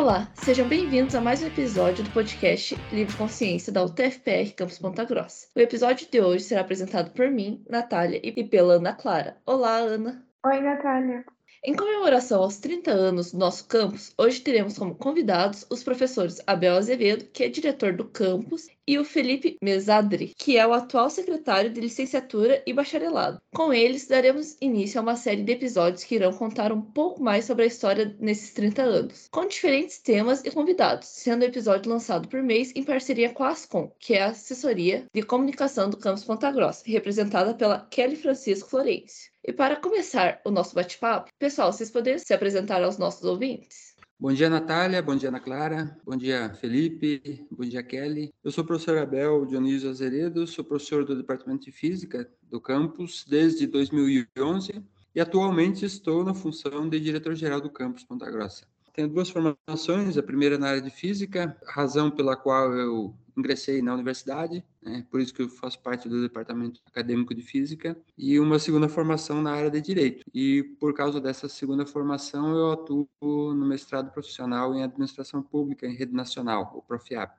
Olá, sejam bem-vindos a mais um episódio do podcast Livre Consciência da UTFPR Campus Ponta Grossa. O episódio de hoje será apresentado por mim, Natália, e pela Ana Clara. Olá, Ana. Oi, Natália. Em comemoração aos 30 anos do nosso campus, hoje teremos como convidados os professores Abel Azevedo, que é diretor do campus, e o Felipe Mesadri, que é o atual secretário de licenciatura e bacharelado. Com eles, daremos início a uma série de episódios que irão contar um pouco mais sobre a história nesses 30 anos, com diferentes temas e convidados, sendo o episódio lançado por mês em parceria com a Ascom, que é a assessoria de comunicação do campus Ponta Grossa, representada pela Kelly Francisco Florencio. E para começar o nosso bate-papo, pessoal, vocês poderiam se apresentar aos nossos ouvintes? Bom dia, Natália. Bom dia, Ana Clara. Bom dia, Felipe. Bom dia, Kelly. Eu sou o professor Abel Dionísio Azeredo, sou professor do Departamento de Física do campus desde 2011 e atualmente estou na função de diretor-geral do campus Ponta Grossa. Tenho duas formações, a primeira na área de física, razão pela qual eu ingressei na universidade, né, por isso que eu faço parte do departamento acadêmico de física, e uma segunda formação na área de direito. E por causa dessa segunda formação, eu atuo no mestrado profissional em administração pública em rede nacional, o Profiap.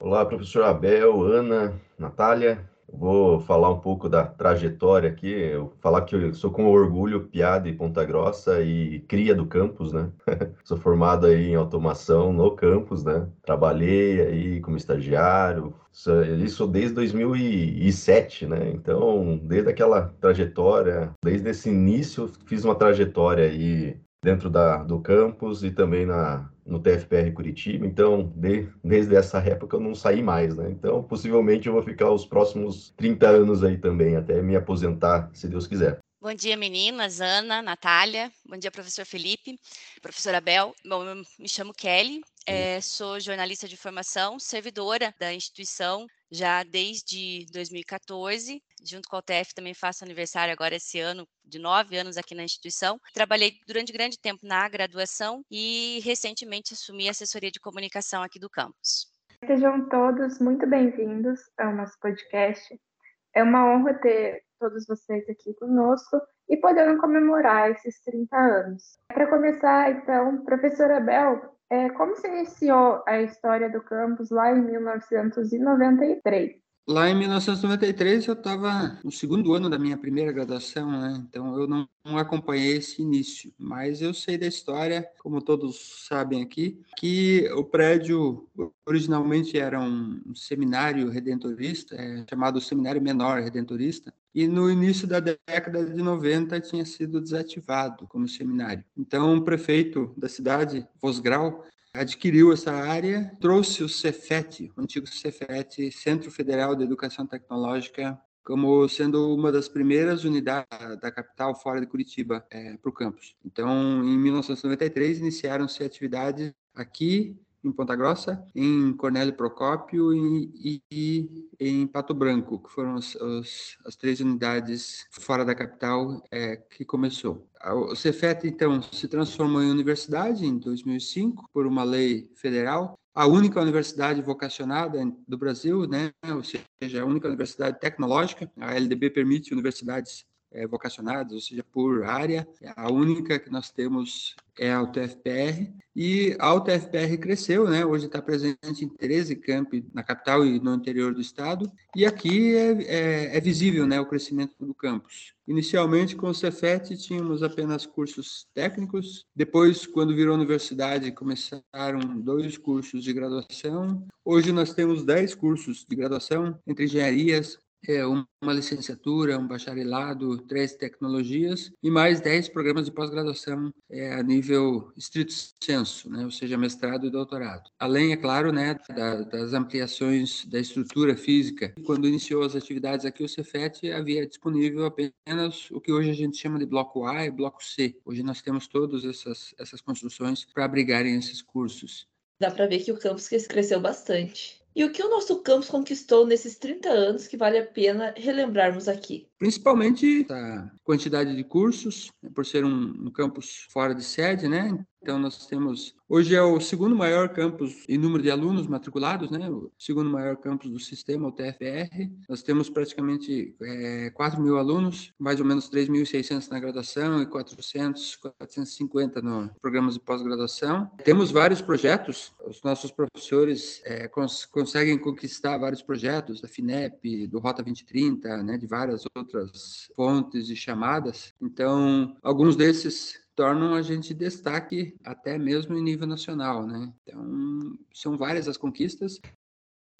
Olá, professor Abel, Ana, Natália. Vou falar um pouco da trajetória aqui, eu falar que eu sou com orgulho piada de Ponta Grossa e cria do campus, né? sou formado aí em automação no campus, né? Trabalhei aí como estagiário, isso desde 2007, né? Então, desde aquela trajetória, desde esse início, fiz uma trajetória aí dentro da, do campus e também na, no TFPR Curitiba. Então, de, desde essa época eu não saí mais, né? Então, possivelmente eu vou ficar os próximos 30 anos aí também, até me aposentar, se Deus quiser. Bom dia, meninas, Ana, Natália. Bom dia, professor Felipe, professora Bel. Bom, eu me chamo Kelly, é, sou jornalista de formação, servidora da instituição já desde 2014. Junto com a UTF também faço aniversário agora esse ano, de nove anos aqui na instituição. Trabalhei durante grande tempo na graduação e recentemente assumi a assessoria de comunicação aqui do campus. Sejam todos muito bem-vindos ao nosso podcast. É uma honra ter todos vocês aqui conosco e podendo comemorar esses 30 anos. Para começar, então, professora Bel, é, como se iniciou a história do campus lá em 1993? Lá em 1993 eu estava no segundo ano da minha primeira graduação, né? então eu não, acompanhei esse início, mas eu sei da história, como todos sabem aqui, que o prédio originalmente era um seminário redentorista, é, chamado Seminário Menor Redentorista, e no início da década de 90 tinha sido desativado como seminário. Então o prefeito da cidade, Vosgrau, adquiriu essa área, trouxe o Cefet, o antigo Cefet, Centro Federal de Educação Tecnológica, como sendo uma das primeiras unidades da capital fora de Curitiba é, para o campus. Então, em 1993, iniciaram-se atividades aqui em Ponta Grossa, em Cornélio Procópio e, e, e em Pato Branco, que foram os, os, as três unidades fora da capital é, que começou. O Cefet, então, se transformou em universidade em 2005 por uma lei federal a única universidade vocacionada do Brasil, né? ou seja, a única universidade tecnológica. A LDB permite universidades é, vocacionadas, ou seja, por área. A única que nós temos é a UTFPR. E a UTFPR cresceu, né? hoje está presente em 13 campi na capital e no interior do estado. E aqui é, é, é visível né, o crescimento do campus. Inicialmente, com o Cefet, tínhamos apenas cursos técnicos. Depois, quando virou universidade, começaram dois cursos de graduação. Hoje nós temos 10 cursos de graduação, entre engenharias, é, uma licenciatura, um bacharelado, três tecnologias e mais dez programas de pós-graduação é, a nível estrito senso, né, ou seja, mestrado e doutorado. Além, é claro, né, da, das ampliações da estrutura física. Quando iniciou as atividades aqui, o Cefet havia disponível apenas o que hoje a gente chama de bloco A e bloco C. Hoje nós temos todas essas, essas construções para abrigarem esses cursos. Dá para ver que o campus cresceu bastante. E o que o nosso campus conquistou nesses 30 anos que vale a pena relembrarmos aqui? Principalmente a quantidade de cursos, né, por ser um, um campus fora de sede, né? Então, nós temos. Hoje é o segundo maior campus em número de alunos matriculados, né? O segundo maior campus do sistema, o TFR. Nós temos praticamente é, 4 mil alunos, mais ou menos 3.600 na graduação e 400, 450 no programas de pós-graduação. Temos vários projetos, os nossos professores é, cons conseguem conquistar vários projetos da FINEP, do Rota 2030, né? De várias outras fontes e chamadas. Então, alguns desses tornam a gente destaque até mesmo em nível nacional, né? Então, são várias as conquistas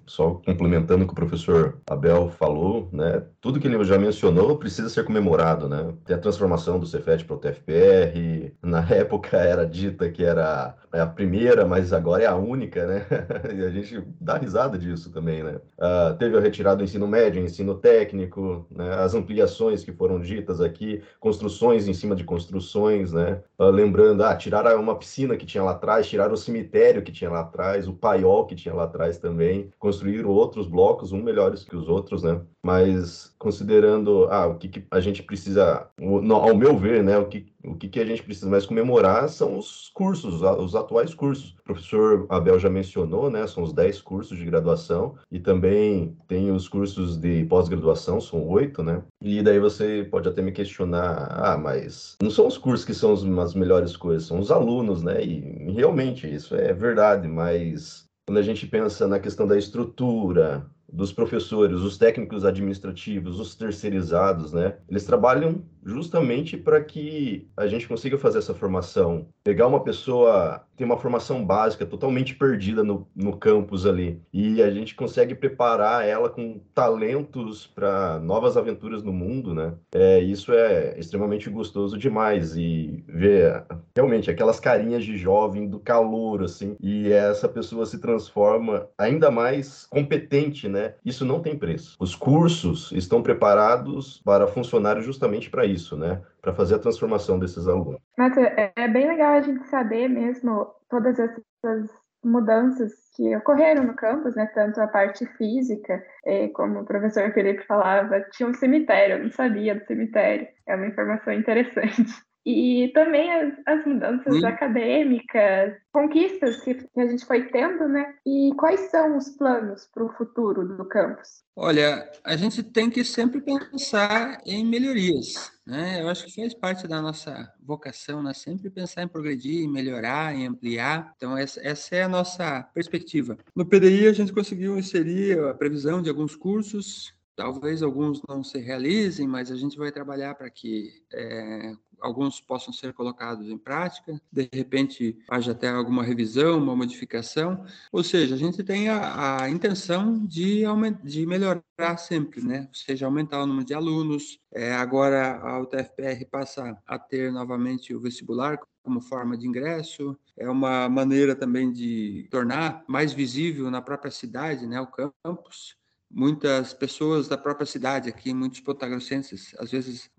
só complementando o que o professor Abel falou, né, tudo que ele já mencionou precisa ser comemorado, né? Tem a transformação do Cefet para o TFPR, na época era dita que era a primeira, mas agora é a única, né? e a gente dá risada disso também, né? Uh, teve a retirada do ensino médio, ensino técnico, né? as ampliações que foram ditas aqui, construções em cima de construções, né? Uh, lembrando, ah, tiraram uma piscina que tinha lá atrás, tiraram o cemitério que tinha lá atrás, o paiol que tinha lá atrás também, construíram outros blocos, um melhores que os outros, né? Mas considerando ah, o que, que a gente precisa, ao meu ver, né, o que, o que, que a gente precisa mais comemorar são os cursos, os atuais cursos. O professor Abel já mencionou, né, são os 10 cursos de graduação e também tem os cursos de pós-graduação, são oito, né? E daí você pode até me questionar, ah, mas não são os cursos que são as melhores coisas, são os alunos, né? E realmente isso é verdade, mas quando a gente pensa na questão da estrutura, dos professores, os técnicos administrativos, os terceirizados, né? Eles trabalham justamente para que a gente consiga fazer essa formação. Pegar uma pessoa tem uma formação básica totalmente perdida no, no campus ali e a gente consegue preparar ela com talentos para novas aventuras no mundo, né? É, isso é extremamente gostoso demais e ver realmente aquelas carinhas de jovem do calor assim e essa pessoa se transforma ainda mais competente, né? Isso não tem preço. Os cursos estão preparados para funcionar justamente para isso isso, né? Para fazer a transformação desses alunos. Mas é, é bem legal a gente saber mesmo todas essas mudanças que ocorreram no campus, né? Tanto a parte física, eh, como o professor Felipe falava, tinha um cemitério, eu não sabia do cemitério. É uma informação interessante. E também as, as mudanças Sim. acadêmicas, conquistas que, que, a gente foi tendo, né? E quais são os planos para o futuro do campus? Olha, a gente tem que sempre pensar em melhorias, né? Eu acho que faz parte da nossa vocação, né? Sempre pensar em progredir, em melhorar, em ampliar. Então, essa, essa é a nossa perspectiva. No PDI, a gente conseguiu inserir a previsão de alguns cursos Talvez alguns não se realizem, mas a gente vai trabalhar para que é, alguns possam ser colocados em prática, de repente haja até alguma revisão, uma modificação, ou seja, a gente tem a, a intenção de, de melhorar sempre, né? ou seja, aumentar o número de alunos, é, agora a UTFPR passa a ter novamente o vestibular como forma de ingresso, é uma maneira também de tornar mais visível na própria cidade né, o campus, muitas pessoas da própria cidade aqui, muitos potagrossenses, às vezes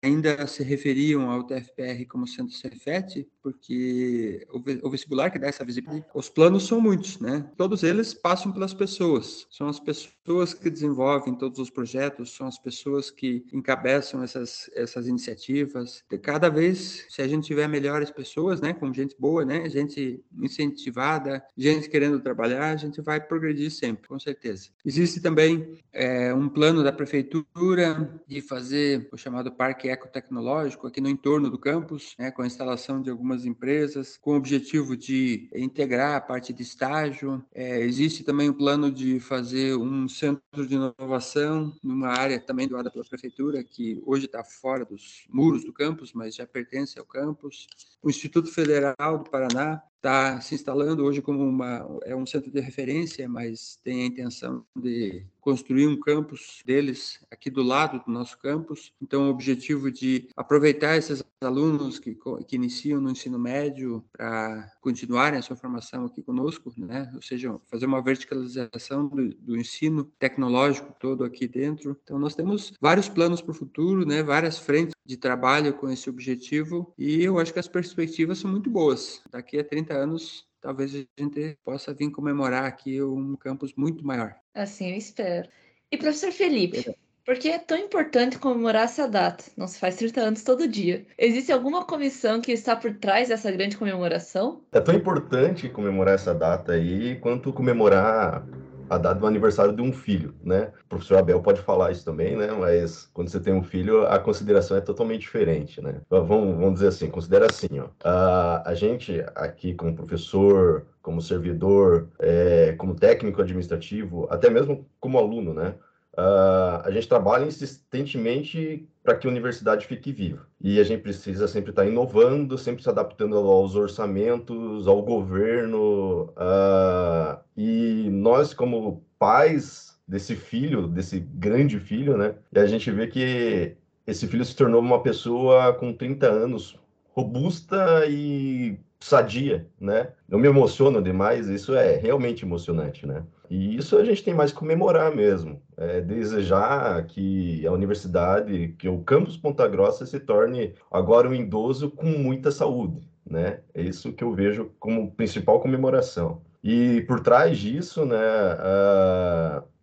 ainda se referiam ao TFPR como sendo Cefet, porque o vestibular que dá essa visibilidade, os planos são muitos, né? Todos eles passam pelas pessoas, são as pessoas que desenvolvem todos os projetos, são as pessoas que encabeçam essas, essas iniciativas. E cada vez, se a gente tiver melhores pessoas, né, com gente boa, né, gente incentivada, gente querendo trabalhar, a gente vai progredir sempre, com certeza. Existe também é, um plano da prefeitura de fazer o chamado parque ecotecnológico aqui no entorno do campus, né, com a instalação de algumas empresas, com o objetivo de integrar a parte de estágio. É, existe também o plano de fazer um centro de inovação numa área também doada pela prefeitura, que hoje está fora dos muros do campus, mas já pertence ao campus. O Instituto Federal do Paraná está se instalando hoje como uma é um centro de referência, mas tem a intenção de construir um campus deles aqui do lado do nosso campus. Então, o objetivo de aproveitar esses alunos que, que iniciam no ensino médio para continuarem a sua formação aqui conosco, né? Ou seja, fazer uma verticalização do, do ensino tecnológico todo aqui dentro. Então, nós temos vários planos para o futuro, né? Várias frentes de trabalho com esse objetivo e eu acho que as perspectivas são muito boas. Daqui a 30 anos talvez a gente possa vir comemorar aqui um campus muito maior. Assim eu espero. E professor Felipe, Por que é tão importante comemorar essa data? Não se faz 30 anos todo dia. Existe alguma comissão que está por trás dessa grande comemoração? É tão importante comemorar essa data aí quanto comemorar a data do aniversário de um filho, né? O professor Abel pode falar isso também, né? Mas quando você tem um filho, a consideração é totalmente diferente, né? Vamos, vamos dizer assim, considera assim, ó. A, a gente aqui como professor, como servidor, é, como técnico administrativo, até mesmo como aluno, né? A gente trabalha insistentemente para que a universidade fique viva. E a gente precisa sempre estar tá inovando, sempre se adaptando aos orçamentos, ao governo. Uh, e nós, como pais desse filho, desse grande filho, né? A gente vê que esse filho se tornou uma pessoa com 30 anos, robusta e sadia, né? Eu me emociono demais, isso é realmente emocionante, né? E isso a gente tem mais que comemorar mesmo, é desejar que a universidade, que o campus Ponta Grossa se torne agora um idoso com muita saúde, né? É isso que eu vejo como principal comemoração. E por trás disso, né,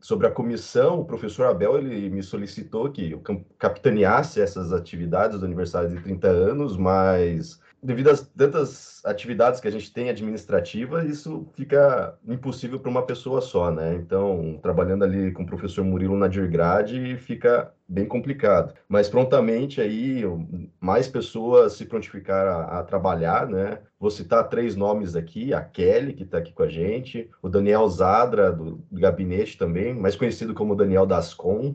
sobre a comissão, o professor Abel ele me solicitou que eu capitaneasse essas atividades do aniversário de 30 anos, mas devido às tantas atividades que a gente tem administrativas, isso fica impossível para uma pessoa só, né? Então, trabalhando ali com o professor Murilo na Dirgrade, fica bem complicado. Mas prontamente aí, mais pessoas se prontificaram a, a, trabalhar, né? Vou citar três nomes aqui, a Kelly, que está aqui com a gente, o Daniel Zadra, do, do gabinete também, mais conhecido como Daniel Dascon,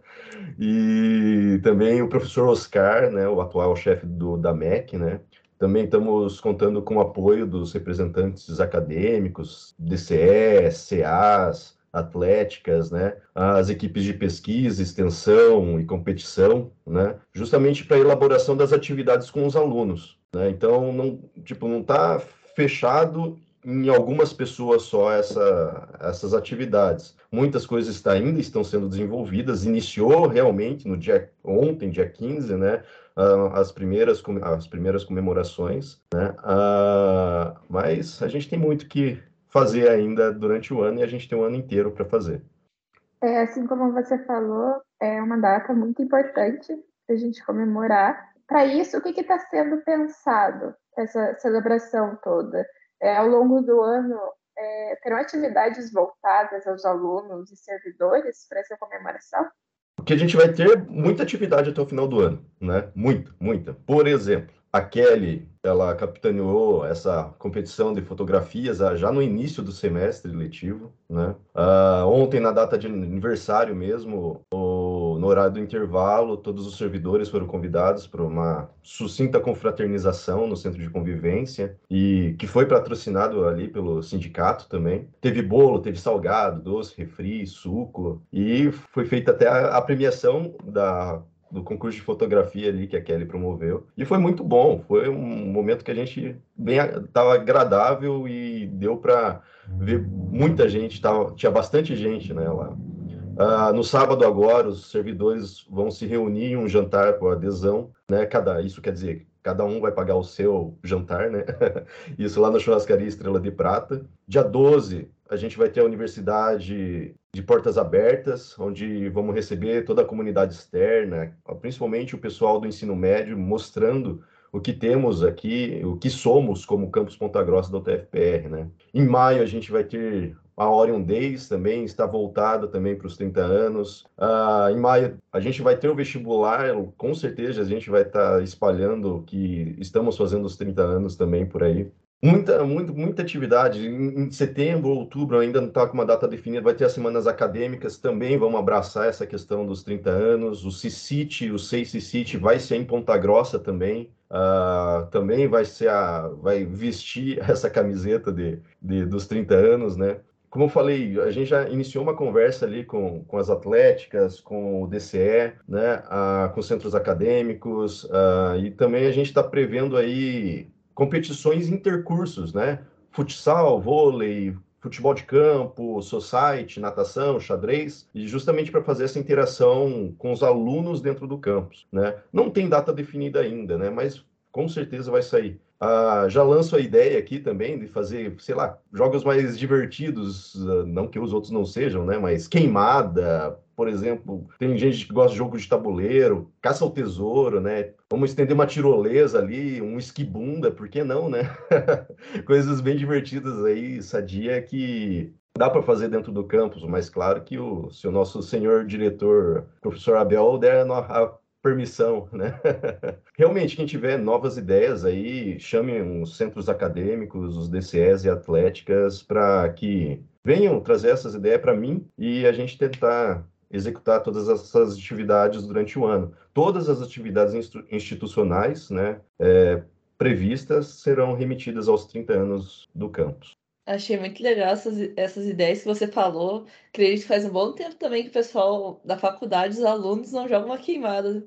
e também o professor Oscar, né? O atual chefe do, da MEC, né? Também estamos contando com o apoio dos representantes acadêmicos, DCE, CAs, atléticas, né, as equipes de pesquisa, extensão e competição, né, justamente para a elaboração das atividades com os alunos. Né? Então, não, tipo, não está fechado em algumas pessoas só essa, essas atividades. Muitas coisas ainda estão sendo desenvolvidas, iniciou realmente no dia ontem, dia 15, né, as primeiras as primeiras comemorações, né? Uh, mas a gente tem muito que fazer ainda durante o ano e a gente tem um ano inteiro para fazer. É, assim como você falou, é uma data muito importante para a gente comemorar. Para isso, o que está sendo pensado essa celebração toda? É, ao longo do ano, é, terão atividades voltadas aos alunos e servidores para essa comemoração? Porque a gente vai ter muita atividade até o final do ano, né? Muita, muita. Por exemplo, a Kelly, ela capitaneou essa competição de fotografias já no início do semestre letivo, né? Uh, ontem, na data de aniversário mesmo, no horário do intervalo, todos os servidores foram convidados para uma sucinta confraternização no centro de convivência e que foi patrocinado ali pelo sindicato também. Teve bolo, teve salgado, doce, refri, suco e foi feita até a, a premiação da do concurso de fotografia ali que a Kelly promoveu. E foi muito bom, foi um momento que a gente bem estava agradável e deu para ver muita gente, tava, tinha bastante gente né, lá. Uh, no sábado agora, os servidores vão se reunir em um jantar com adesão, né? Cada, isso quer dizer, cada um vai pagar o seu jantar, né? isso lá na churrascaria Estrela de Prata. Dia 12, a gente vai ter a universidade de portas abertas, onde vamos receber toda a comunidade externa, principalmente o pessoal do ensino médio, mostrando o que temos aqui, o que somos como Campus Ponta Grossa da UTFPR, né? Em maio a gente vai ter a Orion Days também, está voltada também para os 30 anos. Uh, em maio a gente vai ter o vestibular, com certeza a gente vai estar tá espalhando que estamos fazendo os 30 anos também por aí. Muita, muito, muita atividade. Em, setembro, outubro, ainda não está com uma data definida, vai ter as semanas acadêmicas também, vamos abraçar essa questão dos 30 anos. O CICIT, o SEI CICIT vai ser em Ponta Grossa também. Uh, também vai ser a, vai vestir essa camiseta de, de, dos 30 anos, né? Como eu falei, a gente já iniciou uma conversa ali com, com as atléticas, com o DCE, né, uh, com centros acadêmicos, uh, e também a gente está prevendo aí competições intercursos, né? Futsal, vôlei, futebol de campo, society, natação, xadrez, e justamente para fazer essa interação com os alunos dentro do campus, né? Não tem data definida ainda, né? Mas com certeza vai sair. Ah, já lanço a ideia aqui também de fazer, sei lá, jogos mais divertidos, ah, não que os outros não sejam, né? Mas queimada, por exemplo, tem gente que gosta de jogo de tabuleiro, caça ao tesouro, né? Vamos estender uma tirolesa ali, um esquibunda, por que não, né? Coisas bem divertidas aí, sadia, que dá para fazer dentro do campus, mas claro que o, se o nosso senhor diretor, professor Abel, der a permissão, né? Realmente, quem tiver novas ideias aí, chame os centros acadêmicos, os DCEs e atléticas, para que venham trazer essas ideias para mim e a gente tentar executar todas essas atividades durante o ano. Todas as atividades institucionais né, é, previstas serão remetidas aos 30 anos do campus. Achei muito legal essas, essas ideias que você falou. Acredito que faz um bom tempo também que o pessoal da faculdade, os alunos, não jogam uma queimada.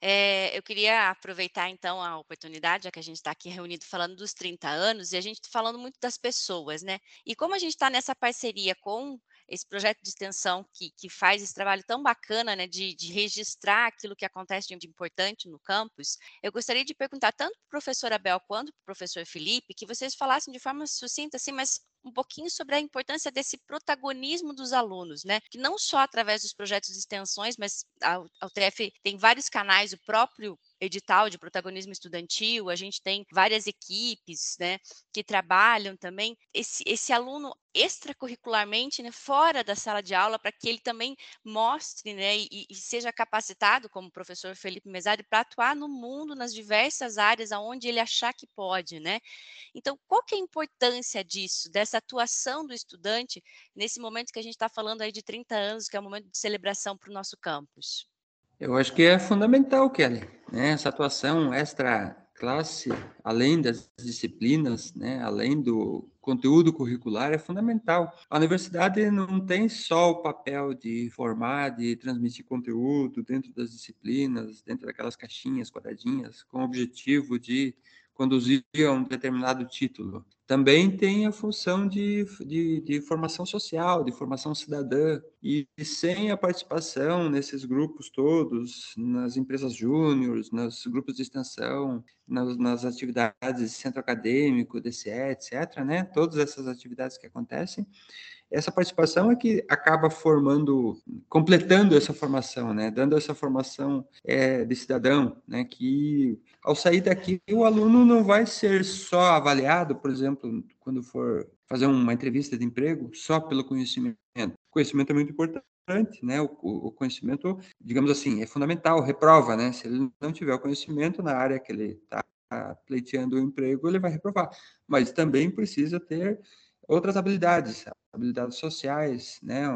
É, eu queria aproveitar então a oportunidade, já que a gente está aqui reunido falando dos 30 anos, e a gente falando muito das pessoas, né? E como a gente está nessa parceria com esse projeto de extensão que, que faz esse trabalho tão bacana, né, de, de registrar aquilo que acontece de importante no campus, eu gostaria de perguntar tanto para o professor Abel quanto para o professor Felipe, que vocês falassem de forma sucinta, assim, mas um pouquinho sobre a importância desse protagonismo dos alunos, né? Que não só através dos projetos de extensões, mas a UTF tem vários canais, o próprio edital de protagonismo estudantil, a gente tem várias equipes, né, que trabalham também esse, esse aluno extracurricularmente, né, fora da sala de aula, para que ele também mostre, né, e, e, seja capacitado, como o professor Felipe Mesari, para atuar no mundo, nas diversas áreas aonde ele achar que pode, né. Então, qual que é a importância disso, dessa atuação do estudante nesse momento que a gente está falando aí de 30 anos, que é um momento de celebração para o nosso campus? Eu acho que é fundamental, Kelly, né? essa atuação extra classe, além das disciplinas, né? além do conteúdo curricular, é fundamental. A universidade não tem só o papel de formar, de transmitir conteúdo dentro das disciplinas, dentro daquelas caixinhas quadradinhas, com o objetivo de conduzir a um determinado título. Também tem a função de, de, de, formação social, de formação cidadã. E sem a participação nesses grupos todos, nas empresas júniores, nos grupos de extensão, nas, nas atividades de centro acadêmico, DCE, etc., né? todas essas atividades que acontecem, essa participação é que acaba formando, completando essa formação, né? Dando essa formação é, de cidadão, né? Que ao sair daqui o aluno não vai ser só avaliado, por exemplo, quando for fazer uma entrevista de emprego, só pelo conhecimento. O conhecimento é muito importante, né? O, o, conhecimento, digamos assim, é fundamental, reprova, né? Se ele não tiver o conhecimento na área que ele está pleiteando o emprego, ele vai reprovar. Mas também precisa ter outras habilidades, habilidades sociais, né,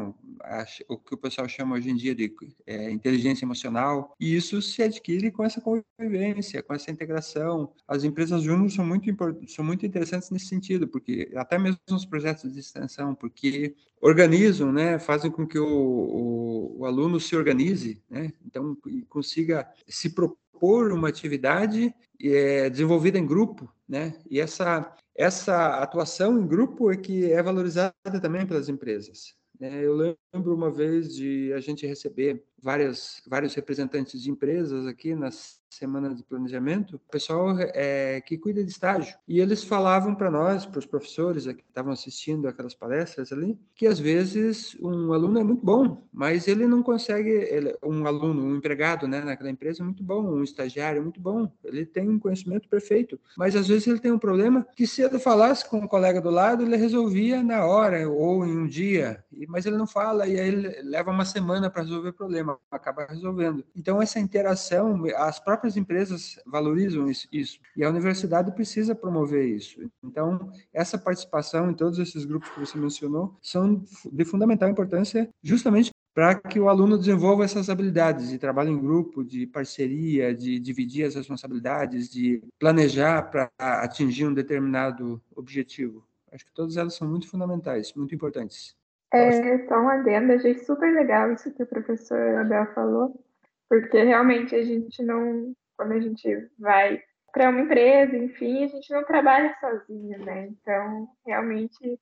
o que o pessoal chama hoje em dia de é, inteligência emocional, e isso se adquire com essa convivência, com essa integração. As empresas júnior são muito são muito interessantes nesse sentido, porque até mesmo os projetos de extensão, porque organizam, né, fazem com que o, o, o aluno se organize, né, então consiga se propor uma atividade é, desenvolvida em grupo, né, e essa essa atuação em grupo é que é valorizada também pelas empresas. Né? Eu lembro uma vez de a gente receber várias, vários representantes de empresas aqui nas semana de planejamento, o pessoal é, que cuida de estágio. E eles falavam para nós, para os professores que estavam assistindo aquelas palestras ali, que às vezes um aluno é muito bom, mas ele não consegue, ele, um aluno, um empregado né, naquela empresa é muito bom, um estagiário é muito bom, ele tem um conhecimento perfeito, mas às vezes ele tem um problema que se ele falasse com o um colega do lado, ele resolvia na hora ou em um dia, mas ele não fala e aí ele leva uma semana para resolver o problema, acaba resolvendo. Então essa interação, as próprias próprias empresas valorizam isso, e a universidade precisa promover isso. Então, essa participação em todos esses grupos que você mencionou são de fundamental importância justamente para que o aluno desenvolva essas habilidades de trabalho em grupo, de parceria, de dividir as responsabilidades, de planejar para atingir um determinado objetivo. Acho que todas elas são muito fundamentais, muito importantes. É, só um adendo, achei super legal isso que o professor Abel falou, porque realmente a gente não, quando a gente vai para uma empresa, enfim, a gente não trabalha sozinho, né? Então, realmente,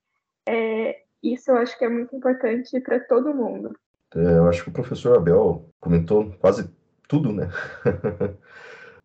é, isso eu acho que é muito importante para todo mundo. É, eu acho que o professor Abel comentou quase tudo, né?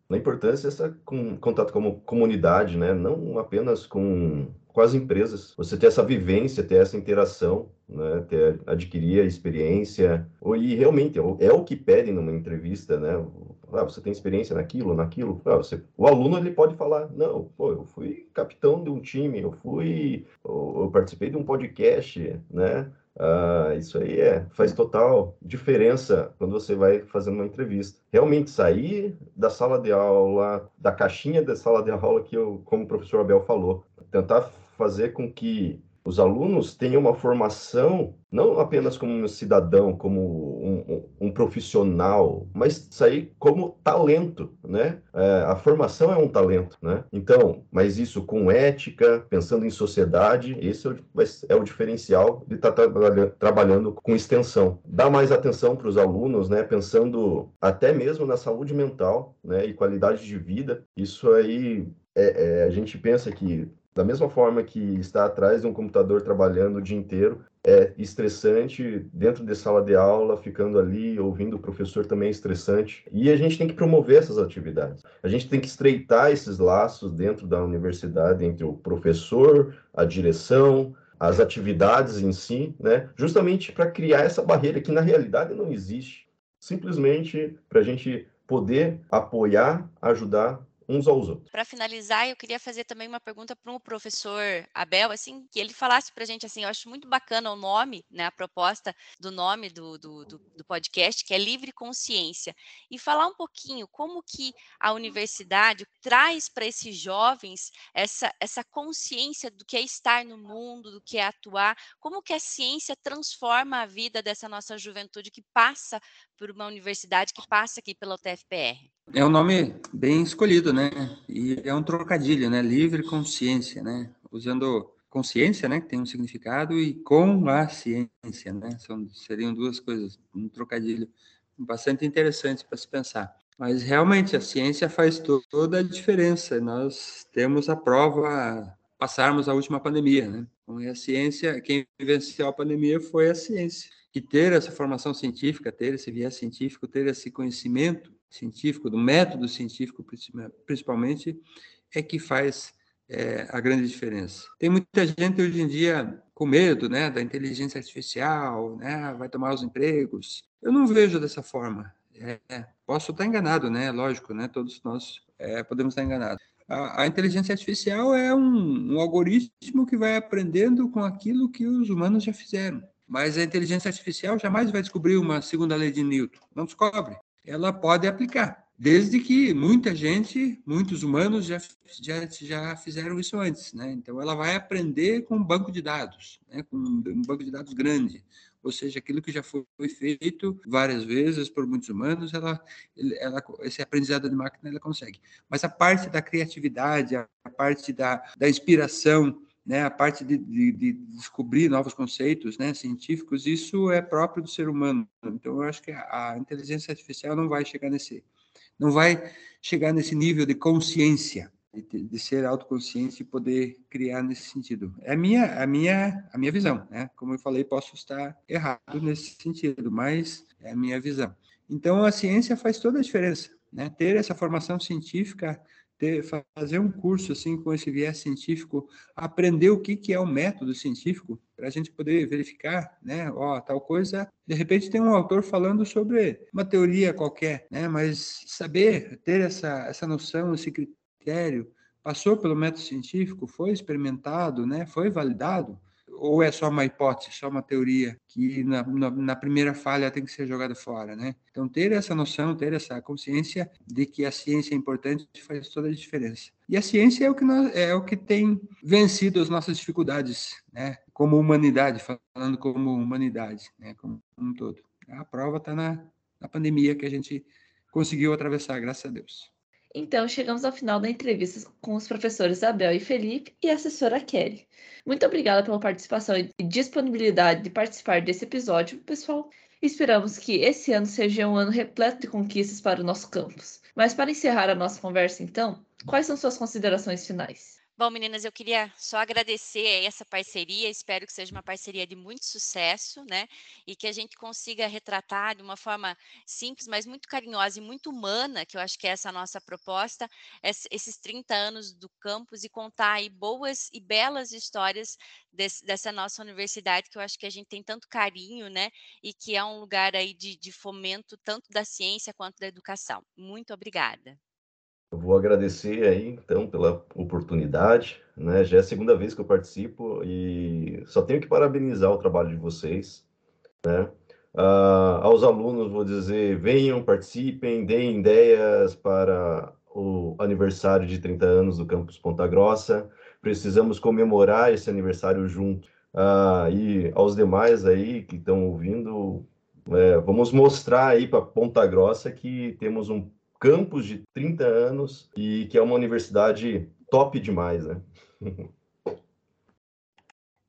na importância essa com, contato com comunidade, né? Não apenas com com as empresas. Você ter essa vivência, ter essa interação, né? ter, adquirir a experiência. E realmente é o que pedem numa entrevista, né? Ah, você tem experiência naquilo, naquilo. Ah, você... O aluno ele pode falar, não, pô, eu fui capitão de um time, eu fui, eu participei de um podcast, né? Ah, isso aí é, faz total diferença quando você vai fazendo uma entrevista. Realmente sair da sala de aula, da caixinha da sala de aula que eu, como o professor Abel falou, tentar fazer com que os alunos tenham uma formação não apenas como um cidadão, como um, um, um profissional, mas sair como talento, né? É, a formação é um talento, né? Então, mas isso com ética, pensando em sociedade, esse é o, é o diferencial de estar tá trabalhando, com extensão. Dá mais atenção para os alunos, né? Pensando até mesmo na saúde mental, né? E qualidade de vida. Isso aí é, é, a gente pensa que da mesma forma que estar atrás de um computador trabalhando o dia inteiro é estressante, dentro de sala de aula, ficando ali, ouvindo o professor também é estressante. E a gente tem que promover essas atividades. A gente tem que estreitar esses laços dentro da universidade entre o professor, a direção, as atividades em si, né? justamente para criar essa barreira que na realidade não existe. Simplesmente para a gente poder apoiar, ajudar uns aos outros. Para finalizar, eu queria fazer também uma pergunta para o professor Abel, assim, que ele falasse para a gente, assim, eu acho muito bacana o nome, né, a proposta do nome do, do, do, do podcast, que é Livre Consciência, e falar um pouquinho como que a universidade traz para esses jovens essa, essa consciência do que é estar no mundo, do que é atuar, como que a ciência transforma a vida dessa nossa juventude que passa por uma universidade, que passa aqui pela UTFPR. É um nome bem escolhido, né? E é um trocadilho, né? Livre consciência, né? Usando consciência, né? Que tem um significado e com a ciência, né? São, seriam duas coisas, um trocadilho bastante interessante para se pensar. Mas realmente a ciência faz toda a diferença. Nós temos a prova passarmos a última pandemia, né? Com a ciência, quem venceu a pandemia foi a ciência. E ter essa formação científica, ter esse viés científico, ter esse conhecimento científico, do método científico principalmente, é que faz é, a grande diferença. Tem muita gente hoje em dia com medo né, da inteligência artificial, né, vai tomar os empregos. Eu não vejo dessa forma. É, posso estar enganado, né? Lógico, né? Todos nós é, podemos estar enganados. A, a, inteligência artificial é um, um algoritmo que vai aprendendo com aquilo que os humanos já fizeram. Mas a inteligência artificial jamais vai descobrir uma segunda lei de Newton. Não descobre ela pode aplicar, desde que muita gente, muitos humanos já, já, já fizeram isso antes, né? Então, ela vai aprender com um banco de dados, né? com um banco de dados grande, ou seja, aquilo que já foi feito várias vezes por muitos humanos, ela, ela, esse aprendizado de máquina ela consegue. Mas a parte da criatividade, a parte da, da inspiração, né, a parte de, de, de, descobrir novos conceitos né, científicos, isso é próprio do ser humano. Então, eu acho que a, a inteligência artificial não vai chegar nesse, não vai chegar nesse nível de consciência, de, de, ser autoconsciente e poder criar nesse sentido. É a minha, a minha, a minha visão, né? Como eu falei, posso estar errado nesse sentido, mas é a minha visão. Então, a ciência faz toda a diferença, né? Ter essa formação científica ter, fazer um curso assim com esse viés científico, aprender o que, que é o método científico, para a gente poder verificar, né? Ó, tal coisa, de repente tem um autor falando sobre uma teoria qualquer, né? Mas saber, ter essa, essa noção, esse critério, passou pelo método científico, foi experimentado, né? Foi validado, ou é só uma hipótese, só uma teoria que na, na, na, primeira falha tem que ser jogada fora, né? Então ter essa noção, ter essa consciência de que a ciência é importante faz toda a diferença. E a ciência é o que nós, é o que tem vencido as nossas dificuldades, né? Como humanidade, falando como humanidade, né? Como um todo. A prova está na, na pandemia que a gente conseguiu atravessar, graças a Deus. Então, chegamos ao final da entrevista com os professores Abel e Felipe e a assessora Kelly. Muito obrigada pela participação e disponibilidade de participar desse episódio, pessoal. Esperamos que esse ano seja um ano repleto de conquistas para o nosso campus. Mas para encerrar a nossa conversa, então, quais são suas considerações finais? Bom, meninas, eu queria só agradecer essa parceria. Espero que seja uma parceria de muito sucesso, né? E que a gente consiga retratar de uma forma simples, mas muito carinhosa e muito humana, que eu acho que é essa a nossa proposta, esses 30 anos do campus e contar aí boas e belas histórias desse, dessa nossa universidade, que eu acho que a gente tem tanto carinho, né? E que é um lugar aí de, de fomento tanto da ciência quanto da educação. Muito obrigada. Eu vou agradecer aí, então, pela oportunidade, né? Já é a segunda vez que eu participo e só tenho que parabenizar o trabalho de vocês, né? Uh, aos alunos, vou dizer, venham, participem, deem ideias para o aniversário de 30 anos do Campus Ponta Grossa. Precisamos comemorar esse aniversário junto. Uh, e aos demais aí que estão ouvindo, é, vamos mostrar aí para Ponta Grossa que temos um campus de 30 anos e que é uma universidade top demais, né?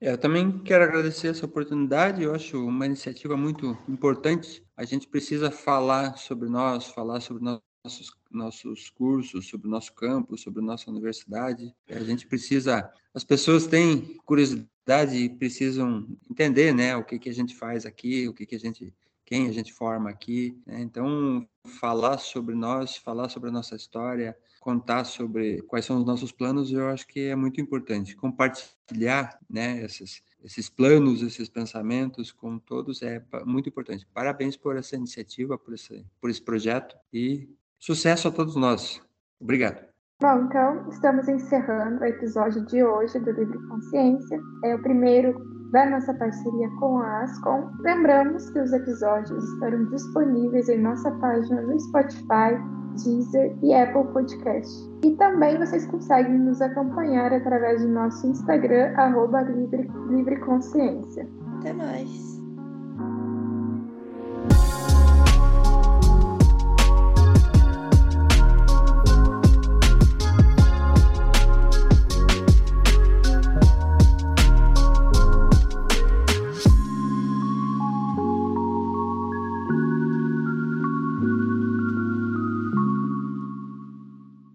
É, eu também quero agradecer essa oportunidade. Eu acho uma iniciativa muito importante. A gente precisa falar sobre nós, falar sobre nossos, nossos cursos, sobre o nosso campus, sobre a nossa universidade. A gente precisa. As pessoas têm curiosidade e precisam entender, né, o que que a gente faz aqui, o que que a gente quem a gente forma aqui. Né? Então, falar sobre nós, falar sobre a nossa história, contar sobre quais são os nossos planos, eu acho que é muito importante. Compartilhar né, esses, esses planos, esses pensamentos com todos é muito importante. Parabéns por essa iniciativa, por esse, por esse projeto e sucesso a todos nós. Obrigado. Bom, então estamos encerrando o episódio de hoje do Livre Consciência. É o primeiro da nossa parceria com a Ascom. Lembramos que os episódios estarão disponíveis em nossa página no Spotify, Deezer e Apple Podcast. E também vocês conseguem nos acompanhar através do nosso Instagram, arroba Livre, Consciência. Até mais!